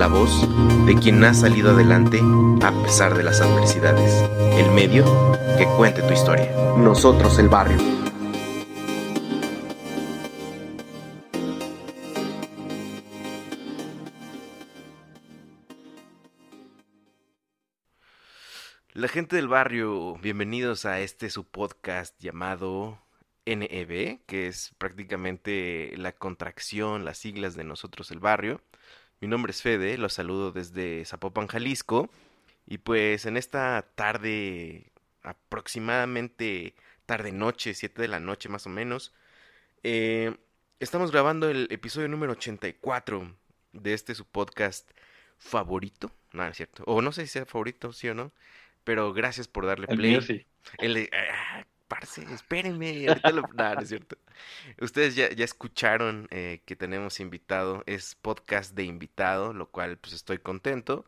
la voz de quien ha salido adelante a pesar de las adversidades, el medio que cuente tu historia. Nosotros el barrio. La gente del barrio, bienvenidos a este su podcast llamado NEB, que es prácticamente la contracción, las siglas de nosotros el barrio. Mi nombre es Fede, los saludo desde Zapopan, Jalisco. Y pues en esta tarde, aproximadamente tarde noche, 7 de la noche más o menos, eh, estamos grabando el episodio número 84 de este su podcast favorito. No, es cierto. O no sé si sea favorito, sí o no. Pero gracias por darle El play. mío sí. El de- ah, parce, espérenme, ahorita lo... no, no es cierto. Ustedes ya, ya escucharon eh, que tenemos invitado, es podcast de invitado, lo cual pues estoy contento.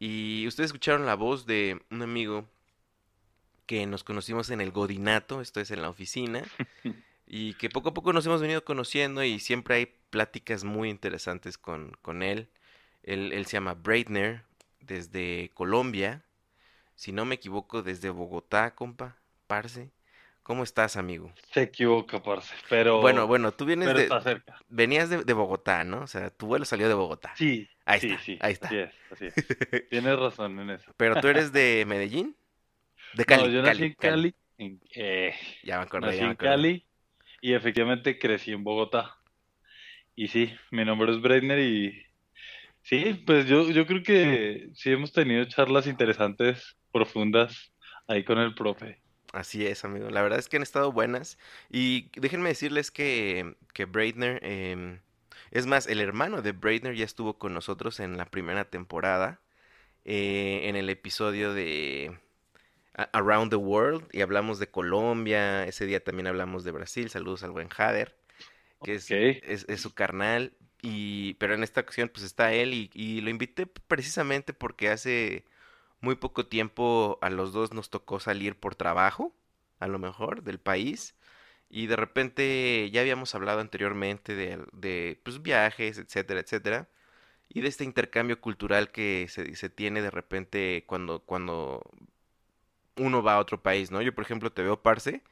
Y ustedes escucharon la voz de un amigo que nos conocimos en el Godinato, esto es en la oficina, y que poco a poco nos hemos venido conociendo y siempre hay pláticas muy interesantes con, con él. Él, él se llama Breitner, desde Colombia, si no me equivoco, desde Bogotá, compa, parce. ¿Cómo estás, amigo? Se equivoca, parce. Pero, Bueno, bueno, tú vienes pero de, está cerca. venías de, de Bogotá, ¿no? O sea, tu vuelo salió de Bogotá. Sí, Ahí sí, está, sí. ahí está. Así es, así es. Tienes razón en eso. Pero tú eres de Medellín? De Cali, No, yo nací Cali, en Cali. en- eh, Ya me acordé, nací ya me en. Cali y efectivamente crecí en Bogotá. Y sí, mi nombre es Breitner y sí, pues yo, yo creo que sí hemos tenido charlas interesantes, profundas ahí con el profe. Así es, amigo. La verdad es que han estado buenas. Y déjenme decirles que, que Breitner, em, es más, el hermano de Breitner ya estuvo con nosotros en la primera temporada, eh, en el episodio de Around the World, y hablamos de Colombia, ese día también hablamos de Brasil, saludos al buen Jader, que es, es su carnal, y, pero en esta ocasión pues está él, y, y lo invité precisamente porque hace muy poco tiempo a los dos nos tocó salir por trabajo, a lo mejor, del país. Y de repente ya habíamos hablado anteriormente de, de, pues, viajes, etcétera, etcétera. Y de este intercambio cultural que se, se tiene de repente cuando, cuando uno va a otro país, ¿no? Yo, por ejemplo, te veo, Parce,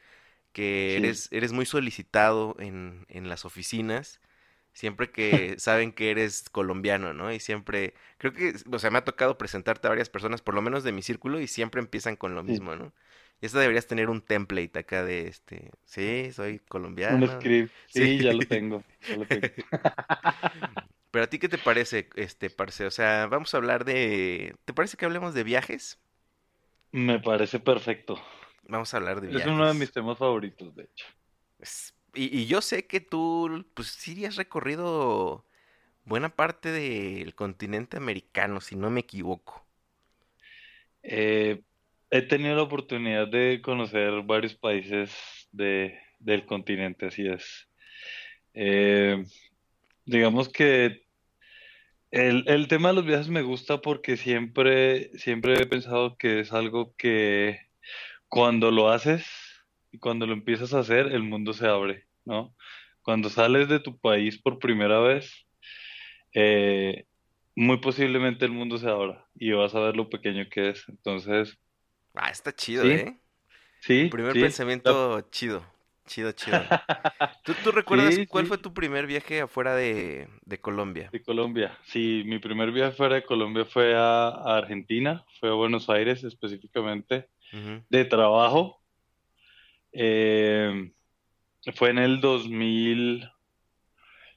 que Sí. eres, eres muy solicitado en, en las oficinas. Siempre que saben que eres colombiano, ¿no? Y siempre, creo que, o sea, me ha tocado presentarte a varias personas, por lo menos de mi círculo, y siempre empiezan con lo Sí. mismo, ¿no? Y esto deberías tener un template acá de este, sí, soy Un colombiano. script. Sí. Sí, ya lo tengo. ya lo tengo. Pero a ti, ¿qué te parece, este, parce? O sea, vamos a hablar de, ¿te parece que hablemos de viajes? Me parece perfecto. Vamos a hablar de Es uno de viajes. mis temas favoritos, de hecho. Es- Y, yo sé que tú, pues sí has recorrido buena parte del continente americano, si no me equivoco. Eh, he tenido la oportunidad de conocer varios países de, del continente, así es. Eh, digamos que el, el tema de los viajes me gusta porque siempre, siempre he pensado que es algo que cuando lo haces y cuando lo empiezas a hacer, el mundo se abre, ¿no? Cuando sales de tu país por primera vez, eh, muy posiblemente el mundo se abra y vas a ver lo pequeño que es. Entonces, Ah, está chido, Sí, ¿eh? sí, Primer sí. pensamiento chido, chido, chido. ¿Tú, tú recuerdas Sí, cuál sí. fue tu primer viaje afuera de, de Colombia? De Colombia. Sí, mi primer viaje fuera de Colombia fue a, a Argentina, fue a Buenos Aires específicamente, Ujú. de trabajo. Eh, fue en el 2000,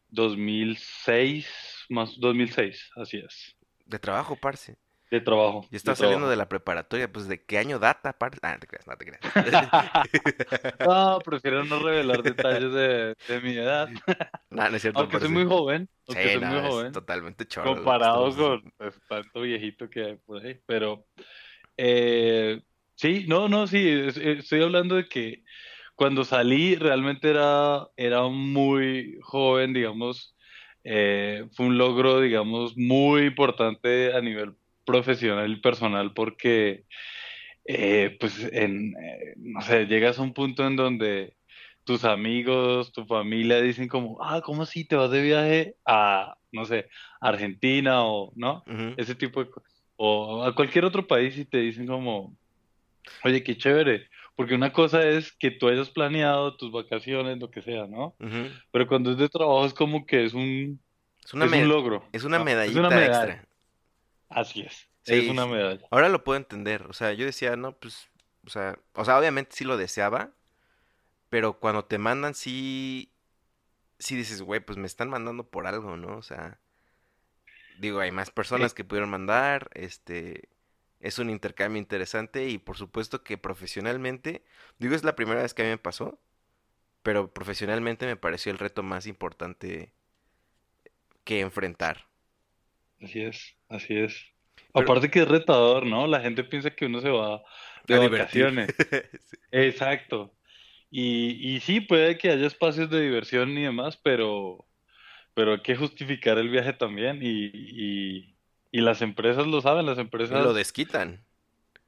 2006, más 2006, así es, De trabajo, parce. de trabajo, Y de estás saliendo trabajo. de la preparatoria, pues ¿de qué año data, parce? Ah, no te creas, no te creas. No, prefiero no revelar detalles de, de mi edad, No, no es cierto, aunque soy muy joven, aunque Sí, soy no, muy joven, totalmente que comparado con pues, tanto viejito que hay por ahí, pero eh, sí, no, no, sí, es- es- estoy hablando de que cuando salí realmente era, era muy joven, digamos, eh, fue un logro, digamos, muy importante a nivel profesional y personal porque, eh, pues, en, eh, no sé, llegas a un punto en donde tus amigos, tu familia dicen como, ah, ¿cómo así te vas de viaje a, no sé, Argentina o, ¿no? Ese tipo de cosas. O a cualquier otro país y te dicen como, oye, qué chévere. Porque una cosa es que tú hayas planeado tus vacaciones, lo que sea, ¿no? Pero cuando es de trabajo es como que es un, Es una, es me- un logro, es una ¿no? Es una medallita medalla. extra. Así es. Sí, Es una medalla. Ahora lo puedo entender. O sea, yo decía, no, pues, o sea, o sea, obviamente sí lo deseaba, pero cuando te mandan, sí, sí dices, güey, pues me están mandando por algo, ¿no? O sea, digo, hay más personas que pudieron mandar, este, es un intercambio interesante y por supuesto que profesionalmente, digo, es la primera vez que a mí me pasó, pero profesionalmente me pareció el reto más importante que enfrentar. así es, así es. Pero Aparte que es retador, ¿no? La gente piensa que uno se va de a divertir. vacaciones. Sí. Exacto. Y, y sí, puede que haya espacios de diversión y demás, pero, pero hay que justificar el viaje también. Y, y, y las empresas lo saben, las Y lo empresas, desquitan.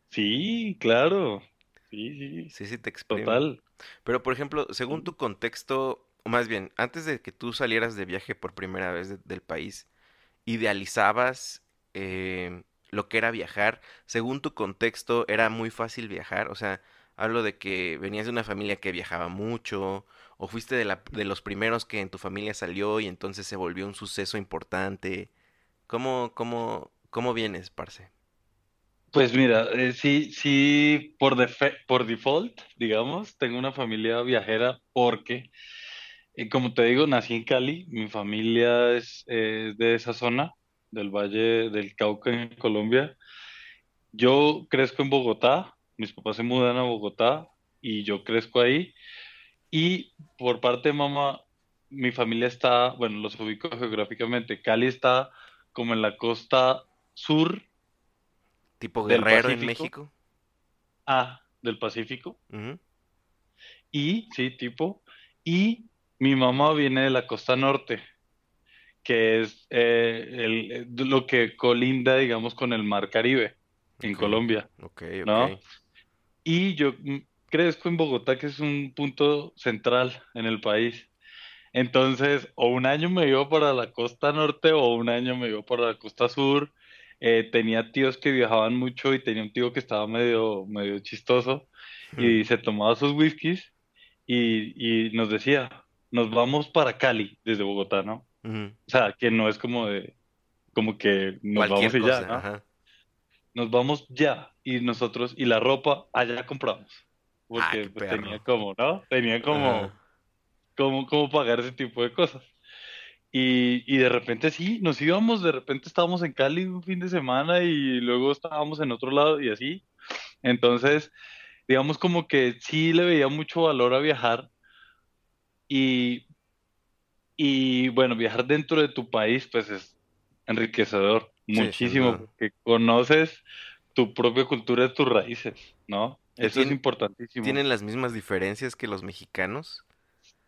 sí, claro. Sí, sí, Sí, sí, te exprimen. total. Pero, por ejemplo, según tu contexto, o más bien, antes de que tú salieras de viaje por primera vez de- del país, ¿idealizabas eh, lo que era viajar? Según tu contexto, ¿era muy fácil viajar? O sea, hablo de que venías de una familia que viajaba mucho, o fuiste de la, de los primeros que en tu familia salió y entonces se volvió un suceso importante. ¿Cómo, cómo, cómo vienes, parce? Pues mira, eh, sí, sí, por por default, digamos, tengo una familia viajera porque, eh, como te digo, nací en Cali, mi familia es, es de esa zona, del Valle del Cauca en Colombia. Yo crezco en Bogotá, mis papás se mudan a Bogotá y yo crezco ahí. Y por parte de mamá, mi familia está, bueno, los ubico geográficamente. Cali está como en la costa sur ¿Tipo guerrero en México? A del Pacífico. Y, sí, tipo. Y mi mamá viene de la costa norte, que es eh, el- eh, lo que colinda, digamos, con el mar Caribe en Colombia, ok, ¿no? ok. Y yo mm, crezco en Bogotá, que es un punto central en el país. Entonces, o un año me iba para la costa norte o un año me iba para la costa sur. Eh, tenía tíos que viajaban mucho y tenía un tío que estaba medio, medio chistoso y se tomaba sus whiskies y, y nos decía, nos vamos para Cali desde Bogotá, ¿no? O sea, que no es como de, como que nos vamos y ya, ¿no? ajá. Nos vamos ya y nosotros, y la ropa allá compramos, porque pues tenía como, ¿no? Tenía como. Como, como pagar ese tipo de cosas. Y, y de repente sí, nos íbamos, de repente estábamos en Cali un fin de semana y luego estábamos en otro lado y así. Entonces, digamos como que sí le veía mucho valor a viajar y, y bueno, viajar dentro de tu país pues es enriquecedor Sí, muchísimo porque conoces tu propia cultura tus raíces, ¿no? ¿Y Eso es importantísimo. tienen las mismas diferencias que los mexicanos?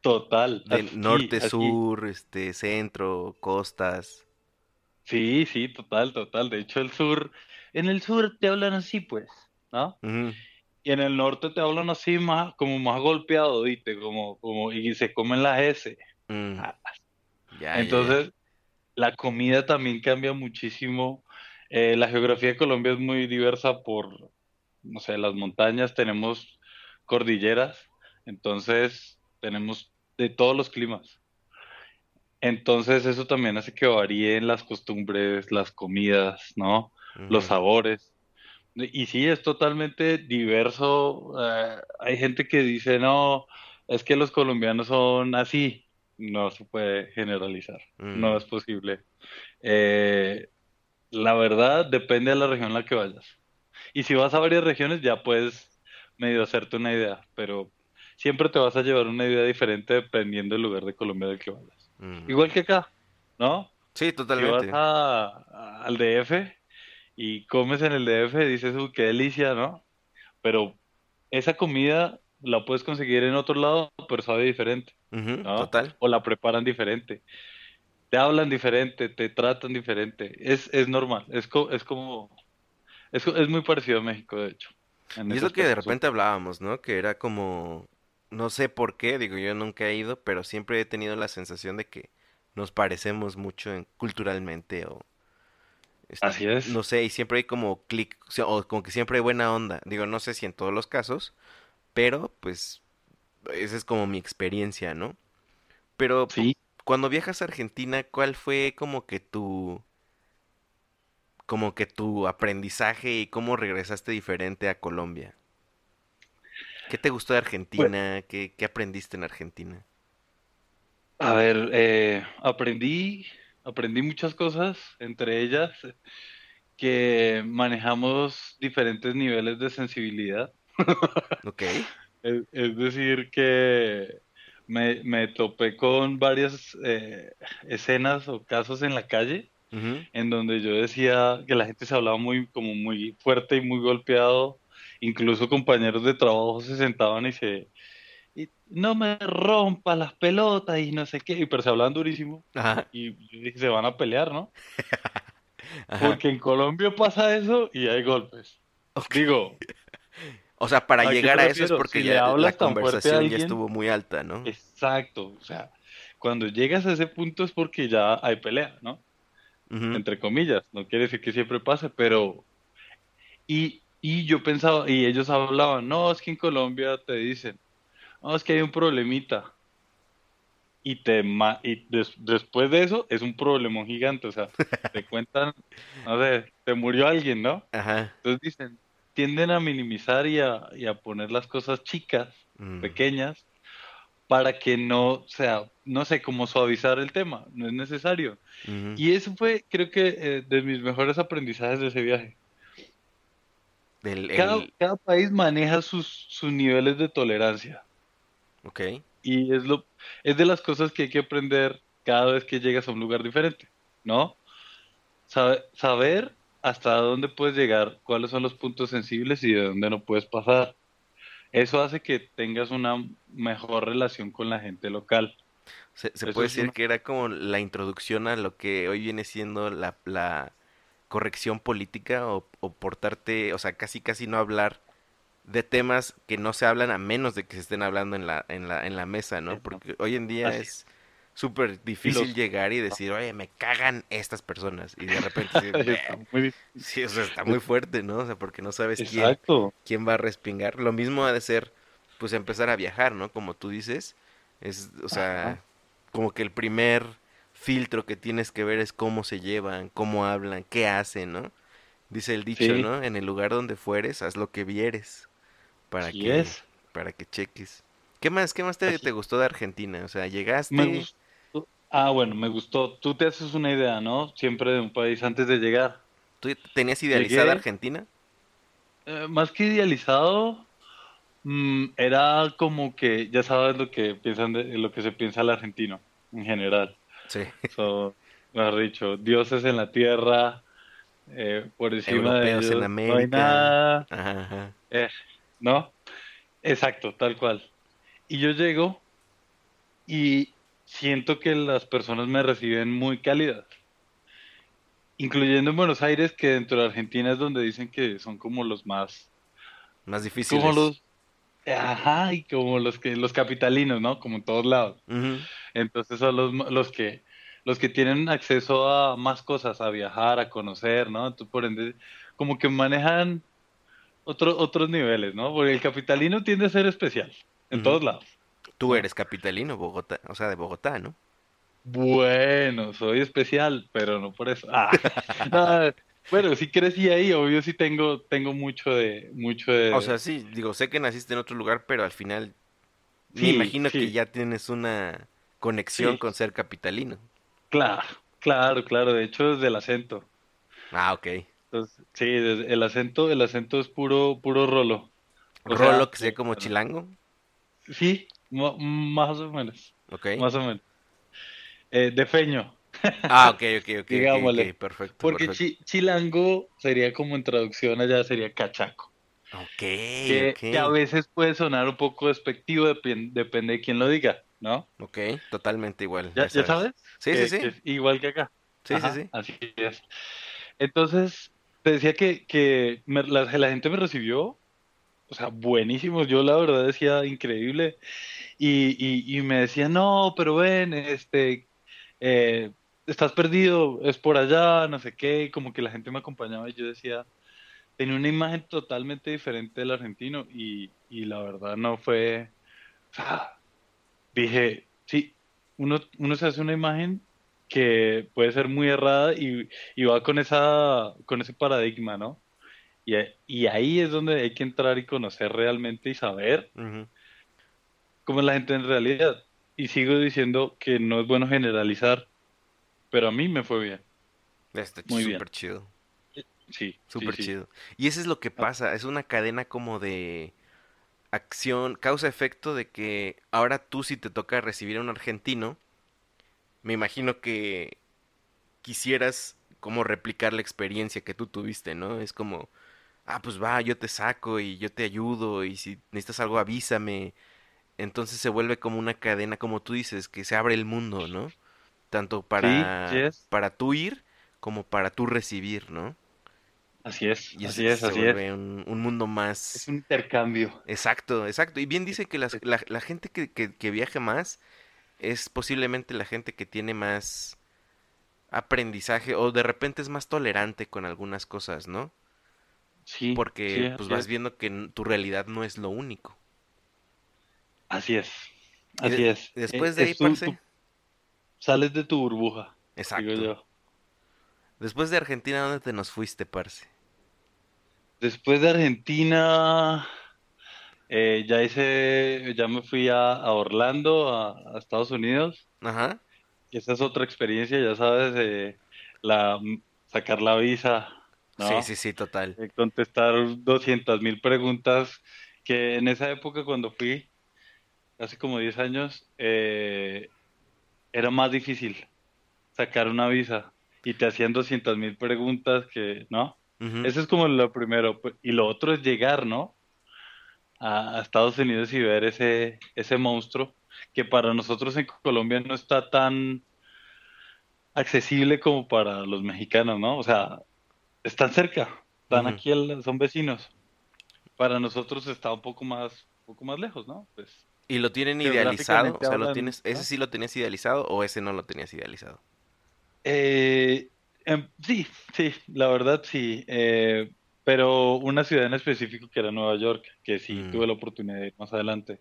Total, De aquí, norte, aquí. sur, este, centro, costas. Sí, sí, total, total. De hecho, el sur, en el sur te hablan así, pues, ¿no? Y en el norte te hablan así más, como más golpeado, ¿viste? Como, como, y se comen las S. Mm, Ah, ya. Entonces, la comida también cambia muchísimo. Eh, la geografía de Colombia es muy diversa por, no sé, las montañas, tenemos cordilleras, entonces tenemos de todos los climas. Entonces, eso también hace que varíen las costumbres, las comidas, ¿no? Los sabores. Y sí, es totalmente diverso. Eh, hay gente que dice, no, es que los colombianos son así. no se puede generalizar, Mm, no es posible. Eh, la verdad, depende de la región a la que vayas. Y si vas a varias regiones, ya puedes medio hacerte una idea, pero siempre te vas a llevar una idea diferente dependiendo del lugar de Colombia del que vayas. mm. Igual que acá, ¿no? Sí, Si vas totalmente. a, a- al DF y comes en el DF, dices, uy, qué delicia, ¿no? Pero esa comida la puedes conseguir en otro lado, pero sabe diferente, total. O la preparan diferente, te hablan diferente, te tratan diferente. Es, es normal, es, co- es como, es, es muy parecido a México, de hecho, Y es lo que de repente hablábamos, ¿no? Que era como, no sé por qué, digo, yo nunca he ido, pero siempre he tenido la sensación de que nos parecemos mucho en, culturalmente o, este, Así es. no sé, y siempre hay como clic, o como que siempre hay buena onda. Digo, no sé si en todos los casos, pero pues esa es como mi experiencia, ¿no? Pero Sí. cuando viajas a Argentina, ¿cuál fue como que tu, como que tu aprendizaje y cómo regresaste diferente a Colombia? ¿Qué te gustó de Pues, Argentina? ¿Qué, qué aprendiste en Argentina? a ver, eh, aprendí, aprendí muchas cosas, entre ellas que manejamos diferentes niveles de sensibilidad. Ok. Es, es decir, que me, me topé con varias eh, escenas o casos en la calle en donde yo decía que la gente se hablaba muy, como muy fuerte y muy golpeado. Incluso compañeros de trabajo se sentaban y se, y, no me rompas las pelotas y no sé qué, y, pero se hablaban durísimo. Ajá, Y se van a pelear, ¿no? ajá. Porque en Colombia pasa eso y hay golpes. Digo, O sea, para ¿a qué llegar a eso es porque Si ya la conversación ya estuvo muy alta, ¿no? exacto. O sea, cuando llegas a ese punto es porque ya hay pelea, ¿no? Entre comillas. No quiere decir que siempre pase, pero... Y, y yo pensaba, y ellos hablaban, no, es que en Colombia te dicen, no, es que hay un problemita. Y, te ma- y des- después de eso es un problemón gigante, o sea, te cuentan, no sé, te murió alguien, ¿no? Ajá. Entonces dicen, tienden a minimizar y a, y a poner las cosas chicas, Mm. pequeñas, para que no sea, no sé, como suavizar el tema, no es necesario. Y eso fue, creo que, eh, de mis mejores aprendizajes de ese viaje. Del, Cada, el... cada país maneja sus, sus niveles de tolerancia Ok. y es lo, es de las cosas que hay que aprender cada vez que llegas a un lugar diferente, ¿no? Sabe- saber hasta dónde puedes llegar, cuáles son los puntos sensibles y de dónde no puedes pasar. Eso hace que tengas una mejor relación con la gente local. Se, puede decir una... que era como la introducción a lo que hoy viene siendo la, la corrección política o, o portarte, o sea, casi casi no hablar de temas que no se hablan a menos de que se estén hablando en la, en la, en la mesa, ¿no? Porque hoy en día es súper difícil los... llegar y decir, oye, me cagan estas personas. Y de repente sí, o sea, está muy fuerte, ¿no? O sea, porque no sabes quién, quién va a respingar. Lo mismo ha de ser, pues, empezar a viajar, ¿no? Como tú dices, es, o sea, Ajá. como que el primer filtro que tienes que ver es cómo se llevan, cómo hablan, qué hacen, ¿no? Dice el dicho, Sí, ¿no? En el lugar donde fueres, haz lo que vieres, para que, es. para que cheques. ¿Qué más, qué más te, te gustó de Argentina? O sea, Me llegaste, gustó. Ah, bueno, me gustó. Tú te haces una idea, ¿no? Siempre de un país antes de llegar. ¿tú tenías idealizada Llegué, Argentina? eh, más que idealizado, mm, era como que ya sabes lo que piensan de, lo que se piensa el argentino en general. Sí. So, mejor dicho, dioses en la tierra, eh, por encima de Europeos en ellos no hay América. nada, Ajá, ajá. eh, ¿no? Exacto, tal cual. Y yo llego y siento que las personas me reciben muy cálidas, incluyendo en Buenos Aires, que dentro de Argentina es donde dicen que son como los más, Más como difíciles. los, ajá, y como los que, los capitalinos, ¿no? Como en todos lados. Entonces son los, los que, los que tienen acceso a más cosas, a viajar, a conocer, ¿no? Entonces, por ende, como que manejan otro- otros niveles, ¿no? Porque el capitalino tiende a ser especial, en todos lados, Tú eres capitalino, Bogotá, o sea, de Bogotá, ¿no? Bueno, soy especial, pero no por eso. Ah, no, bueno, sí crecí ahí, obvio sí tengo, tengo mucho de, mucho O de, sea, sí, digo, sé que naciste en otro lugar, pero al final me sí, imagino que ya tienes una conexión Sí. con ser capitalino. Claro, claro, claro. De hecho, desde el acento. Ah, ok. Entonces, sí, desde el acento, el acento es puro, puro rolo. O sea, Rolo que sea como chilango. Sí, más o menos, Ok. más o menos. Eh, de feño. Ah, ok, ok, ok, Digámosle. ok, perfecto, Porque perfecto. chi- chilango sería como en traducción allá sería cachaco. Ok, Que, a veces puede sonar un poco despectivo, depen- depende de quién lo diga, ¿no? Ok, totalmente igual. ¿Ya, ya sabes. sabes? Sí, Que- sí, sí. que igual que acá. Sí, Ajá, sí, sí. Así es. Entonces, te decía que, que me- la, la gente me recibió, o sea, buenísimo. Yo la verdad decía increíble. Y, y, y me decía, no, pero ven, este, eh, estás perdido, es por allá, no sé qué. y Como que la gente me acompañaba y yo decía, tenía una imagen totalmente diferente del argentino. Y, y la verdad no fue, o sea, dije, sí, uno, uno se hace una imagen que puede ser muy errada y, y va con esa, con ese paradigma, ¿no? Y, y ahí es donde hay que entrar y conocer realmente y saber cómo es la gente en realidad. Y sigo diciendo que no es bueno generalizar, pero a mí me fue bien. Está Muy bien. súper chido. Sí, sí, Súper sí. chido. Y eso es lo que pasa, es una cadena como de acción, causa-efecto de que ahora tú si te toca recibir a un argentino, me imagino que quisieras como replicar la experiencia que tú tuviste, ¿no? Es como, ah, pues va, yo te saco y yo te ayudo y si necesitas algo avísame. Entonces se vuelve como una cadena, como tú dices, que se abre el mundo, ¿no? Tanto para, sí para tú ir como para tú recibir, ¿no? Así es, Y así es, se así es. un, un mundo más... Es un intercambio. Exacto, exacto. Y bien dice que las- la, la gente que, que, que viaje más es posiblemente la gente que tiene más aprendizaje o de repente es más tolerante con algunas cosas, ¿no? Sí, Porque sí, pues vas es. viendo que tu realidad no es lo único. Así es, así es. después Eh, de ahí, es tu- parce, tu- sales de tu burbuja, digo exacto. yo. Después de Argentina, ¿dónde te nos fuiste, parce? Después de Argentina, eh, ya hice, ya me fui a, a Orlando, a, a Estados Unidos. Ajá. Y esa es otra experiencia, ya sabes, eh, la, sacar la visa, Sí, ¿no? sí, sí, total. Eh, contestar 200 mil preguntas que en esa época cuando fui, hace como 10 años, eh, era más difícil sacar una visa y te hacían 200 mil preguntas que, ¿no? Eso es como lo primero. Y lo otro es llegar, ¿no? A, a Estados Unidos y ver ese, ese monstruo que para nosotros en Colombia no está tan accesible como para los mexicanos, ¿no? O sea, están cerca, están aquí, al- son vecinos. Para nosotros está un poco más, un poco más lejos, ¿no? Pues ¿Y lo tienen idealizado? O sea, ¿lo tienes, ese sí lo tenías idealizado o ese no lo tenías idealizado? Eh, em, sí, sí, la verdad sí. Eh, pero una ciudad en específico que era Nueva York, que sí Mm. tuve la oportunidad de ir más adelante.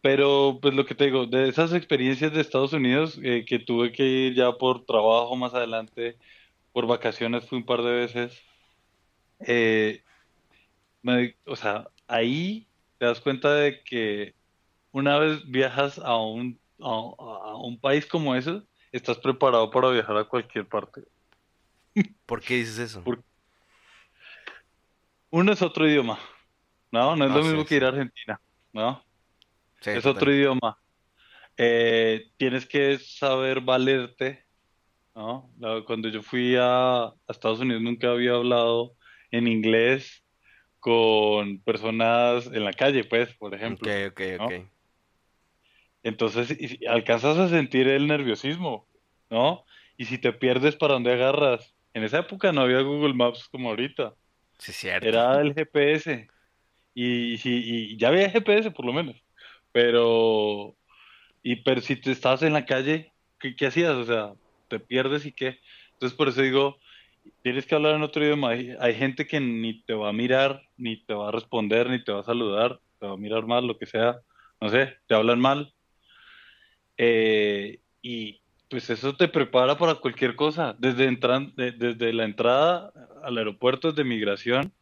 Pero, pues lo que te digo, de esas experiencias de Estados Unidos, eh, que tuve que ir ya por trabajo más adelante, por vacaciones fui un par de veces, eh, me- o sea, ahí te das cuenta de que una vez viajas a un, a, a un país como ese, estás preparado para viajar a cualquier parte. ¿Por qué dices eso? Uno es otro idioma, ¿no? No es Ah, lo sí, mismo que ir a Argentina, ¿no? Sí, Es otro idioma. Eh, tienes que saber valerte, ¿no? Cuando yo fui a, a Estados Unidos nunca había hablado en inglés con personas en la calle, pues, por Ok, ejemplo, ok, ¿no? ok. Entonces, y si- alcanzas a sentir el nerviosismo, ¿no? Y si te pierdes, ¿para dónde agarras? En esa época no había Google Maps como ahorita, Sí, cierto. era el GPS. Y, si, y ya había GPS por lo menos, pero, y, pero si te estabas en la calle, ¿qué, qué hacías? O sea, te pierdes y qué. Entonces por eso digo, tienes que hablar en otro idioma. Hay, hay gente que ni te va a mirar, ni te va a responder, ni te va a saludar, te va a mirar mal, lo que sea. No sé, te hablan mal. Eh, y pues eso te prepara para cualquier cosa. Desde, entran, de- desde la entrada al aeropuerto de migración,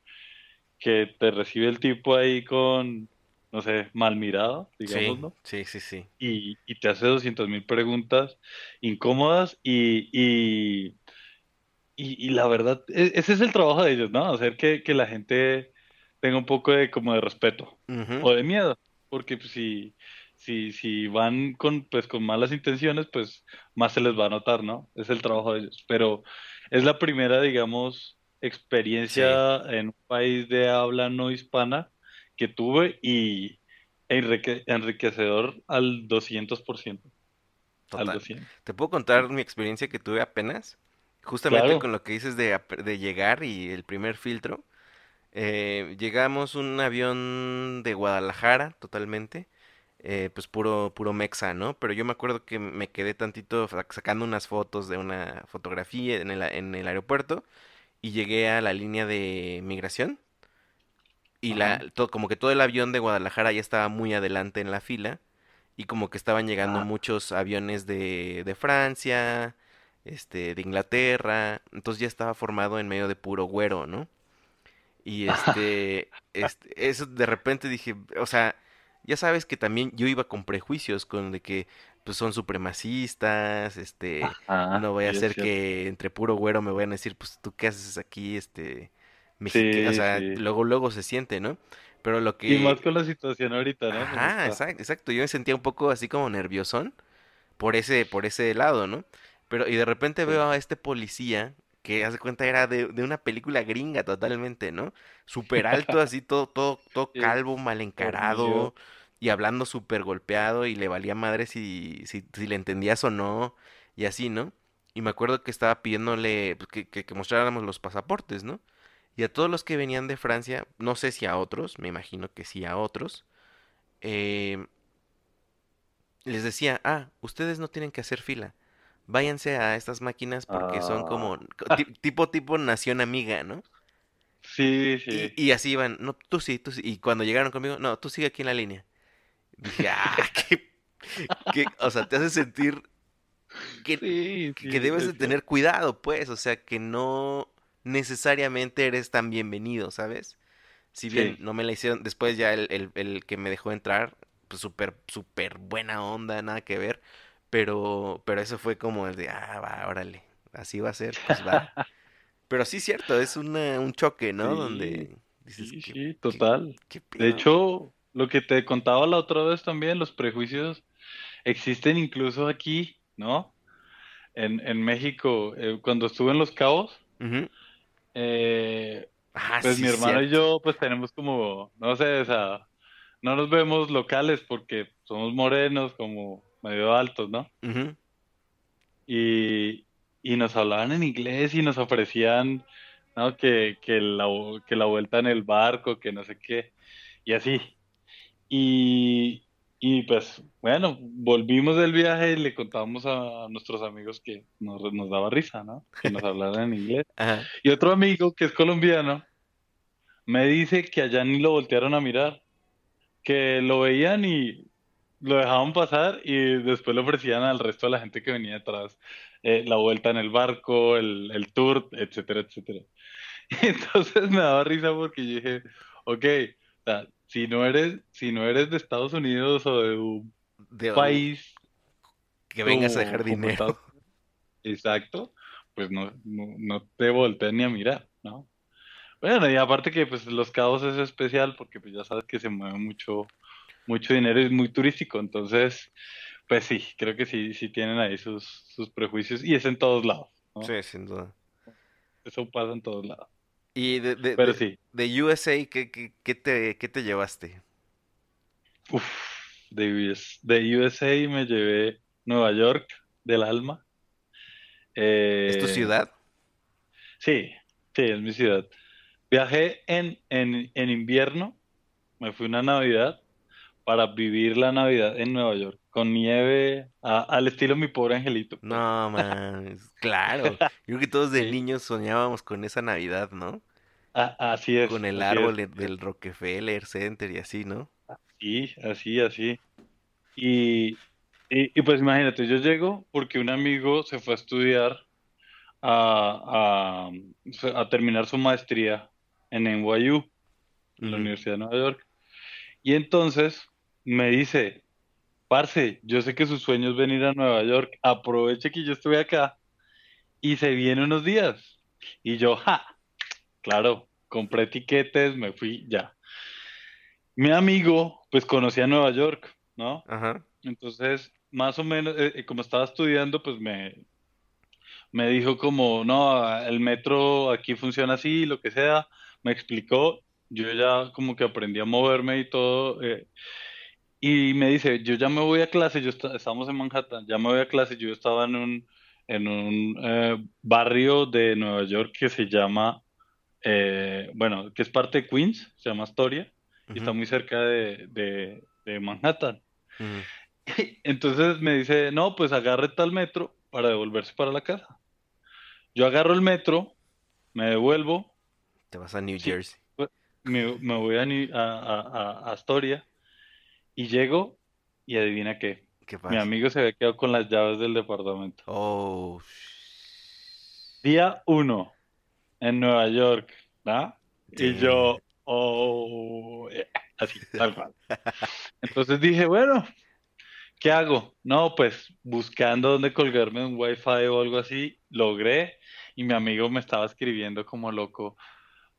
que te recibe el tipo ahí con, no sé, mal mirado, digamos, Sí, ¿no? sí, sí, sí. Y, y te hace 200 mil preguntas incómodas y, y, y, y la verdad, e- ese es el trabajo de ellos, ¿no? Hacer que, que la gente tenga un poco de como de respeto o de miedo, porque pues, si, si, si van con, pues, con malas intenciones, pues más se les va a notar, ¿no? Es el trabajo de ellos. Pero es la primera, digamos, Sí, experiencia en un país de habla no hispana que tuve y enrique- enriquecedor al 200%, al total. 200. ¿Te puedo contar mi experiencia que tuve apenas? Justamente Claro. con lo que dices de, de llegar y el primer filtro. Eh, llegamos un avión de Guadalajara, totalmente. Eh, pues puro, puro mexa, ¿no? Pero yo me acuerdo que me quedé tantito sacando unas fotos de una fotografía en el, en el aeropuerto y llegué a la línea de migración y la, Ajá. to- como que todo el avión de Guadalajara ya estaba muy adelante en la fila y como que estaban llegando Ah, muchos aviones de, de Francia, este, de Inglaterra, entonces ya estaba formado en medio de puro güero, ¿no? Y este, este, eso de repente dije, o sea, ya sabes que también yo iba con prejuicios, con de que pues son supremacistas, este, Ajá, no voy a cierto. que entre puro güero me vayan a decir, pues tú qué haces aquí, este, mexica, o Sí, sea, sí. luego luego se siente, ¿no? Pero lo Y más que, con la situación ahorita, ¿no? Está. exacto, exacto, yo me sentía un poco así como nerviosón por ese, por ese lado, ¿no? Pero, y de repente Sí. veo a este policía que hace cuenta era de, de una película gringa totalmente, ¿no? Súper alto, así todo, todo, todo calvo, mal encarado, y hablando súper golpeado, y le valía madre si, si, si le entendías o no, y así, ¿no? Y me acuerdo que estaba pidiéndole pues, que, que, que mostráramos los pasaportes, ¿no? Y a todos los que venían de Francia, no sé si a otros, me imagino que sí a otros, eh, les decía, ah, ustedes no tienen que hacer fila. Váyanse a estas máquinas porque son Ah, como co- ti- tipo tipo nación amiga, ¿no? sí, sí. y así iban, no, tú sí, tú sí. Y cuando llegaron conmigo, no, tú sigue aquí en la línea. Dije, ah, qué, qué- o sea, te hace sentir que, Sí, que, debes es de tener cuidado, pues, o sea, que no necesariamente eres tan bienvenido, ¿sabes? Si bien no me la hicieron, después ya el, el, el que me dejó entrar, pues súper, súper buena onda, nada que ver, pero, pero eso fue como el de, ah, va, órale, así va a ser, pues va. Pero sí, cierto, es una, un choque, ¿no? Sí, Donde dices, sí, ¿qué, sí, qué, total. De hecho, lo que te contaba la otra vez también, los prejuicios existen incluso aquí, ¿no? En, en México, eh, cuando estuve en Los Cabos, eh, Ah, pues sí, mi hermano y yo, pues tenemos como, no sé, o sea, no nos vemos locales porque somos morenos, como medio altos, ¿no? Y, y nos hablaban en inglés y nos ofrecían, ¿no? Que, que la, que la vuelta en el barco, que no sé qué, y así. Y, y pues, bueno, volvimos del viaje y le contábamos a nuestros amigos que nos, nos daba risa, ¿no? Que nos hablaran en inglés. Ajá. Y otro amigo que es colombiano me dice que allá ni lo voltearon a mirar, que lo veían y lo dejaban pasar y después le ofrecían al resto de la gente que venía detrás eh, la vuelta en el barco, el, el tour, etcétera, etcétera. Y entonces me daba risa porque yo dije, ok, o sea, si no eres, si no eres de Estados Unidos o de un De, país que vengas a dejar dinero. Exacto, pues no, no, no te voltees ni a mirar, ¿no? Bueno, y aparte que pues Los Cabos es especial porque pues ya sabes que se mueve mucho, mucho dinero y es muy turístico, entonces, pues sí, creo que sí, sí tienen ahí sus, sus prejuicios y es en todos lados, ¿no? Sí, sin duda. Eso pasa en todos lados. Y de, de, Pero de, sí, de USA, ¿qué, qué, qué te, qué te llevaste? uff, de de USA me llevé Nueva York del alma. ¿Es tu Eh, ciudad? sí, sí, es mi ciudad. Viajé en, en, en invierno, me fui una Navidad para vivir la Navidad en Nueva York, con nieve, a- al estilo Mi Pobre Angelito, pues. No, man, claro. Yo creo que todos de niños soñábamos con esa Navidad, ¿no? a- así es, Con el así árbol es. del Rockefeller Center y así, ¿no? Sí, así, así. Y, y, y pues imagínate, yo llego porque un amigo se fue a estudiar a, a, a terminar su maestría en NYU, en la. Universidad de Nueva York. Y entonces me dice, parce, yo sé que su sueño es venir a Nueva York, aproveche que yo estoy acá y se viene unos días. Y yo, ja, claro, compré tiquetes, me fui, ya. Mi amigo, pues conocía Nueva York, ¿no? Ajá. Entonces, más o menos, eh, eh, como estaba estudiando, pues me, me dijo como, no, el metro aquí funciona así, lo que sea, me explicó, yo ya como que aprendí a moverme y todo, eh, y me dice, yo ya me voy a clase, yo está- estamos en Manhattan, ya me voy a clase, yo estaba en un, en un eh, barrio de Nueva York que se llama, eh, bueno, que es parte de Queens, se llama Astoria, y está muy cerca de, de, de Manhattan. Entonces me dice, no, pues agarre tal metro para devolverse para la casa. Yo agarro el metro, me devuelvo, Te vas a New Jersey. me, me voy a, a- a- a Astoria y llego y adivina qué. ¿Qué Mi amigo se había quedado con las llaves del departamento. Oh. Día uno en Nueva York, ¿no? Y yo, oh, eh, así, tal cual. Entonces dije, bueno, ¿qué hago? No, pues buscando dónde colgarme un wifi o algo así, logré y mi amigo me estaba escribiendo como loco,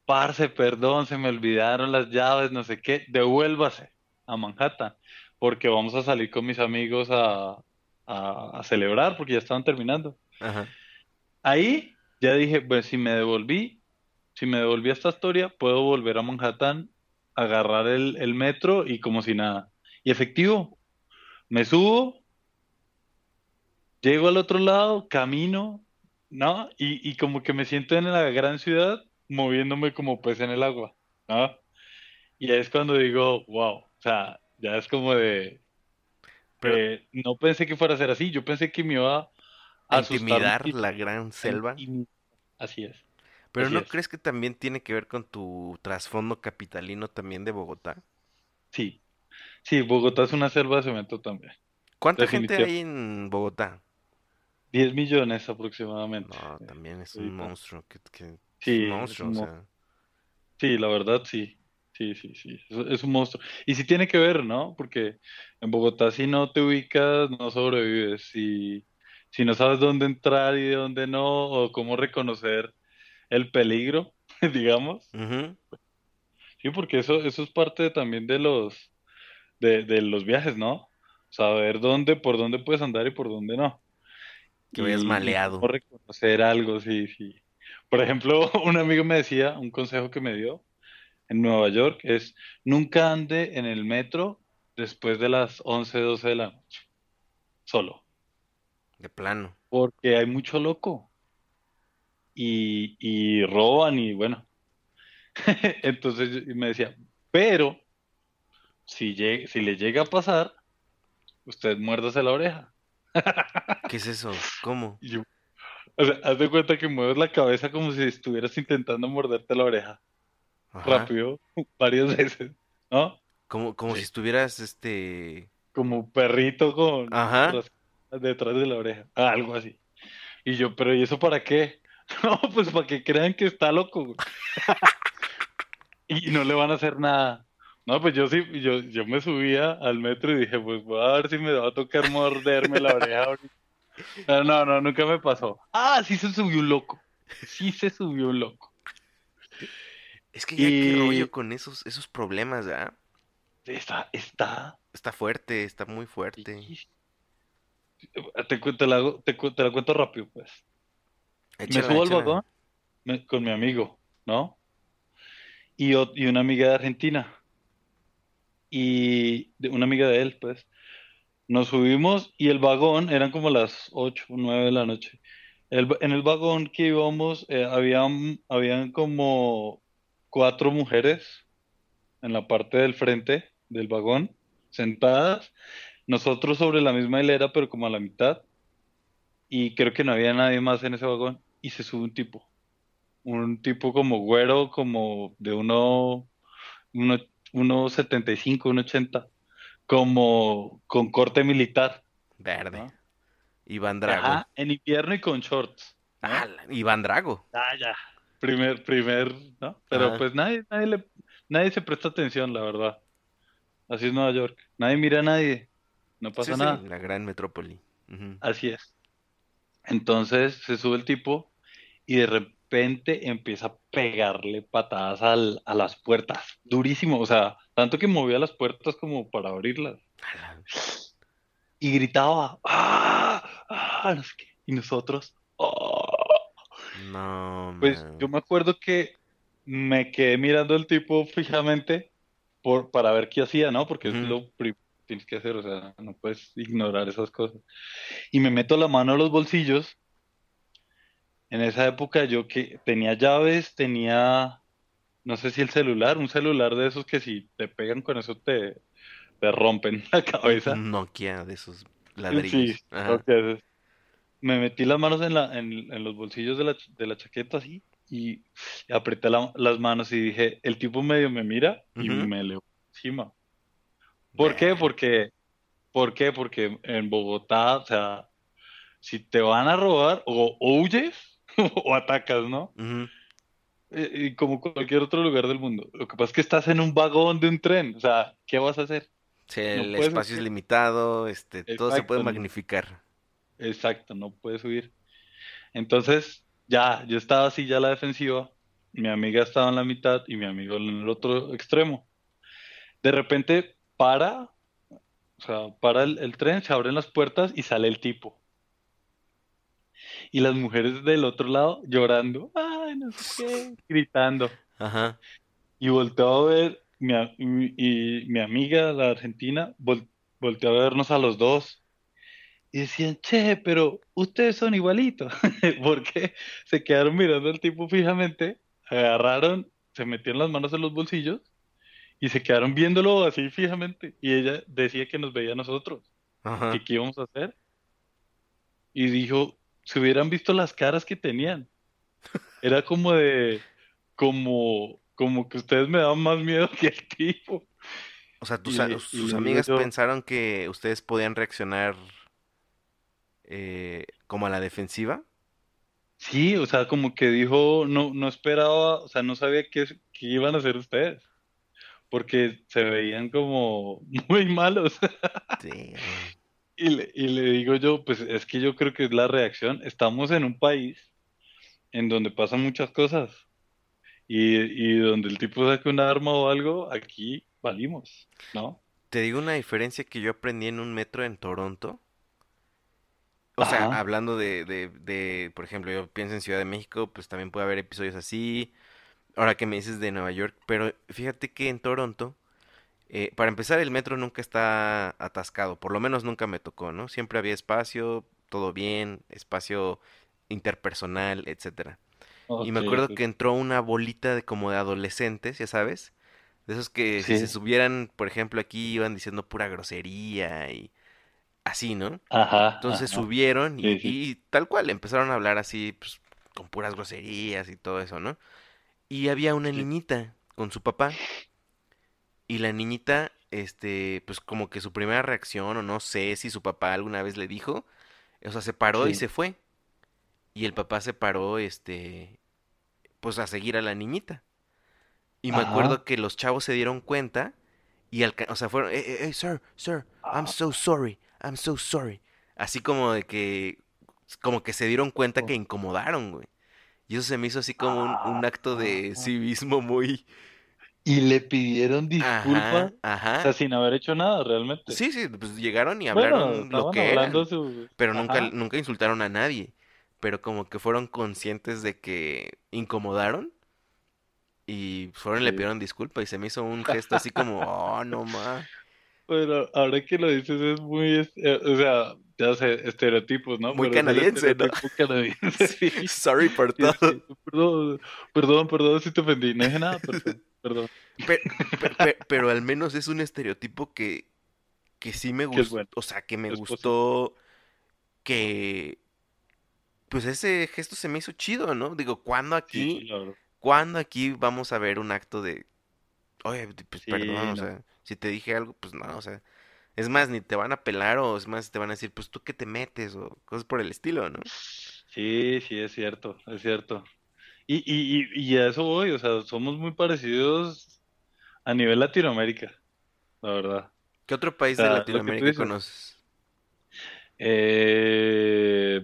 parce, perdón, se me olvidaron las llaves, no sé qué, devuélvase a Manhattan, porque vamos a salir con mis amigos a, a, a celebrar, porque ya estaban terminando. Ajá. Ahí ya dije, pues si me devolví, si me devolví a esta historia, puedo volver a Manhattan, agarrar el, el metro y como si nada. Y efectivo, me subo, llego al otro lado, camino, ¿no? Y, y como que me siento en la gran ciudad moviéndome como pez en el agua, ¿no? Y ahí es cuando digo, wow, o sea, ya es como de, Pero eh, no pensé que fuera a ser así, yo pensé que me iba a asustar intimidar la gran selva. Así es, Pero así ¿no es. crees que también tiene que ver con tu trasfondo capitalino también de Bogotá? Sí, sí, Bogotá es una selva de cemento también, ¿Cuánta gente hay en Bogotá? 10 millones aproximadamente. No, también es un monstruo. Que, que- es un sí, es monstruo, un o mo- sea. sí, la verdad sí, sí, sí, sí, es, es un monstruo. Y sí tiene que ver, ¿no? Porque en Bogotá si no te ubicas, no sobrevives. Si, si no sabes dónde entrar y de dónde no, o cómo reconocer el peligro, digamos. Sí, porque eso, eso es parte también de los, de, de los viajes, ¿no? Saber dónde, por dónde puedes andar y por dónde no. Que vayas maleado. cómo reconocer algo, sí, sí. Por ejemplo, un amigo me decía, un consejo que me dio en Nueva York es, nunca ande en el metro después de las 11 12 de la noche, solo, De plano. porque hay mucho loco y, y roban y bueno. Entonces me decía, pero si, lle- si le llega a pasar, usted muérdase la oreja. ¿Qué es eso? ¿Cómo? Y yo, o sea, haz de cuenta que mueves la cabeza como si estuvieras intentando morderte la oreja. Ajá. rápido varias veces, ¿no? Como, como si estuvieras, este... Como perrito con Ajá. detrás de la oreja, ah, algo así. Y yo, pero ¿y eso para qué? No, pues para que crean que está loco. güey. Y no le van a hacer nada. No, pues yo sí, yo, yo me subía al metro y dije, pues voy a ver si me va a tocar morderme la oreja ahorita. No, no, nunca me pasó. Ah, sí se subió un loco. Sí se subió un loco. Es que ya qué Y rollo con esos, esos problemas, ¿verdad? está, está. Está fuerte, está muy fuerte. Te, te la, te, te la cuento rápido, pues. Me Échala, subo al vagón me- con mi amigo, ¿no? Y, y una amiga de Argentina. Y de- una amiga de él, pues. Nos subimos y el vagón, eran como las 8 o 9 de la noche. El en el vagón que íbamos, eh, habían, habían como cuatro mujeres en la parte del frente del vagón, sentadas. Nosotros sobre la misma hilera, pero como a la mitad. Y creo que no había nadie más en ese vagón. Y se sube un tipo. Un tipo como güero, como de uno, uno, uno 75, uno 80. Como con corte militar, Verde. ¿no? Iván Drago. Ajá, en invierno y con shorts, ¿no? Ah, Iván Drago. Ah, ya. Primer, primer, ¿no? Pero Ajá. pues nadie, nadie le, nadie se presta atención, la verdad. así es Nueva York. Nadie mira a nadie, no Sí, pasa sí, nada. la gran metrópoli. Así es. Entonces se sube el tipo y de repente empieza a pegarle patadas al- a las puertas, durísimo, o sea, tanto que movía las puertas como para abrirlas. Y gritaba, ¡ah! ¡ah! no sé qué. Y nosotros. No, Pues man. yo me acuerdo que me quedé mirando al tipo fijamente por, para ver qué hacía, ¿no? Porque es Ujú. lo primero que tienes que hacer, o sea, no puedes ignorar esas cosas. Y me meto la mano a los bolsillos. En esa época yo que tenía llaves, tenía, no sé si el celular, un celular de esos que si te pegan con eso te, te rompen la cabeza. Nokia de esos Sí, ladrillos. Ajá. Me metí las manos en la, en, en los bolsillos de la, de la chaqueta así y apreté la- las manos y dije, el tipo medio me mira y me le encima. ¿Por qué? Porque, ¿por qué? Porque en Bogotá, o sea, si te van a robar, o, o huyes o atacas, ¿no? Ujú. Y, y como cualquier otro lugar del mundo. Lo que pasa es que estás en un vagón de un tren, o sea, ¿qué vas a hacer? Sí, el espacio es limitado, este, todo se puede magnificar. Exacto, no puedes huir. Entonces, ya, yo estaba así ya a la defensiva, mi amiga estaba en la mitad y mi amigo en el otro extremo. De repente para, o sea, para el, el tren, se abren las puertas y sale el tipo. Y las mujeres del otro lado llorando, ay, no sé qué, gritando. Ajá. Y volteó a ver, mi, y mi amiga, la argentina, vol- volteó a vernos a los dos. Y decían, che, pero ustedes son igualitos. Porque se quedaron mirando al tipo fijamente, agarraron, se metieron las manos en los bolsillos y se quedaron viéndolo así fijamente. Y ella decía que nos veía a nosotros, Ajá. que qué íbamos a hacer. Y dijo, si hubieran visto las caras que tenían. Era como de, como, como que ustedes me daban más miedo que el tipo. O sea, tus, Y y sus digo amigas yo- pensaron que ustedes podían reaccionar eh, como a la defensiva. Sí, o sea, como que dijo, no, no esperaba, o sea, no sabía qué, qué iban a hacer ustedes, porque se veían como muy malos. Y le, y le digo yo, pues es que yo creo que es la reacción. Estamos en un país en donde pasan muchas cosas y, y donde el tipo saca un arma o algo, aquí valimos, ¿no? Te digo una diferencia que yo aprendí en un metro en Toronto. O sea, hablando de, de, de, por ejemplo, yo pienso en Ciudad de México, pues también puede haber episodios así. Ahora que me dices de Nueva York, pero fíjate que en Toronto, eh, para empezar, el metro nunca está atascado, por lo menos nunca me tocó, ¿no? Siempre había espacio, todo bien, espacio interpersonal, etcétera. Y me acuerdo que entró una bolita de como de adolescentes, ya sabes, de esos que si se subieran, por ejemplo, aquí iban diciendo pura grosería y así, ¿no? Ajá, Entonces ajá. subieron y, Sí, sí. y tal cual empezaron a hablar así, pues, con puras groserías y todo eso, ¿no? Y había una niñita con su papá y la niñita, este, pues como que su primera reacción o no sé si su papá alguna vez le dijo, o sea, se paró y se fue. Y el papá se paró, este, pues a seguir a la niñita. Y me Ajá. acuerdo que los chavos se dieron cuenta y, o sea, fueron, hey, hey, hey, sir, sir, I'm so sorry, I'm so sorry. Así como de que, como que se dieron cuenta que incomodaron, güey. Y eso se me hizo así como un, un acto de civismo muy... Y le pidieron disculpas, Ajá, o sea, sin haber hecho nada realmente. Sí, sí, pues llegaron y Bueno, hablaron lo estaban que hablando eran. su... Pero nunca, Ajá. nunca insultaron a nadie. Pero como que fueron conscientes de que incomodaron. Y fueron y le pidieron disculpa. Y se me hizo un gesto así como, oh, no más. Pero ahora que lo dices es muy, eh, o sea, ya sé, estereotipos, ¿no? Muy Pero canadiense, ¿no? canadiense, sí. Sorry por todo. sí, Perdón, perdón, perdón si te ofendí. No dije nada, perdón, perdón. Pe- pe- pe- pero al menos es un estereotipo que, que sí me gustó. bueno, O sea, que me es gustó que... Pues ese gesto se me hizo chido, ¿no? Digo, ¿cuándo aquí? Claro. ¿Cuándo aquí vamos a ver un acto de, oye, pues perdón, o sea, si te dije algo, pues no, o sea, es más, ni te van a pelar o es más, te van a decir, pues tú qué te metes o cosas por el estilo, ¿no? Sí, sí, es cierto, es cierto. Y, y, y, y a eso voy, o sea, somos muy parecidos a nivel Latinoamérica. la verdad. ¿Qué otro país O de sea, Latinoamérica conoces? Eh,